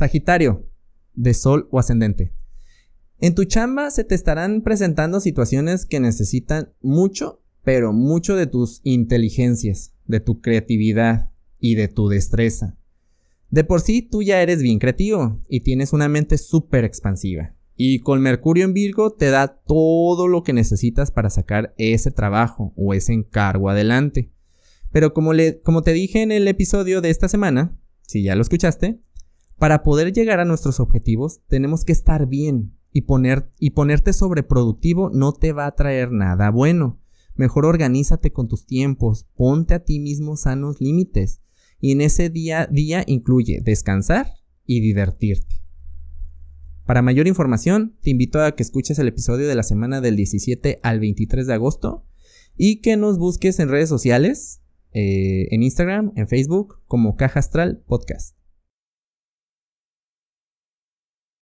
Sagitario, de Sol o Ascendente. En tu chamba se te estarán presentando situaciones que necesitan mucho, pero mucho de tus inteligencias, de tu creatividad y de tu destreza. De por sí tú ya eres bien creativo y tienes una mente súper expansiva. Y con Mercurio en Virgo te da todo lo que necesitas para sacar ese trabajo o ese encargo adelante. Pero como, le, como te dije en el episodio de esta semana, si ya lo escuchaste, para poder llegar a nuestros objetivos tenemos que estar bien y, poner, y ponerte sobreproductivo no te va a traer nada bueno. Mejor organízate con tus tiempos, ponte a ti mismo sanos límites y en ese día día incluye descansar y divertirte. Para mayor información, te invito a que escuches el episodio de la semana del 17 al 23 de agosto y que nos busques en redes sociales, eh, en Instagram, en Facebook, como Caja Astral Podcast.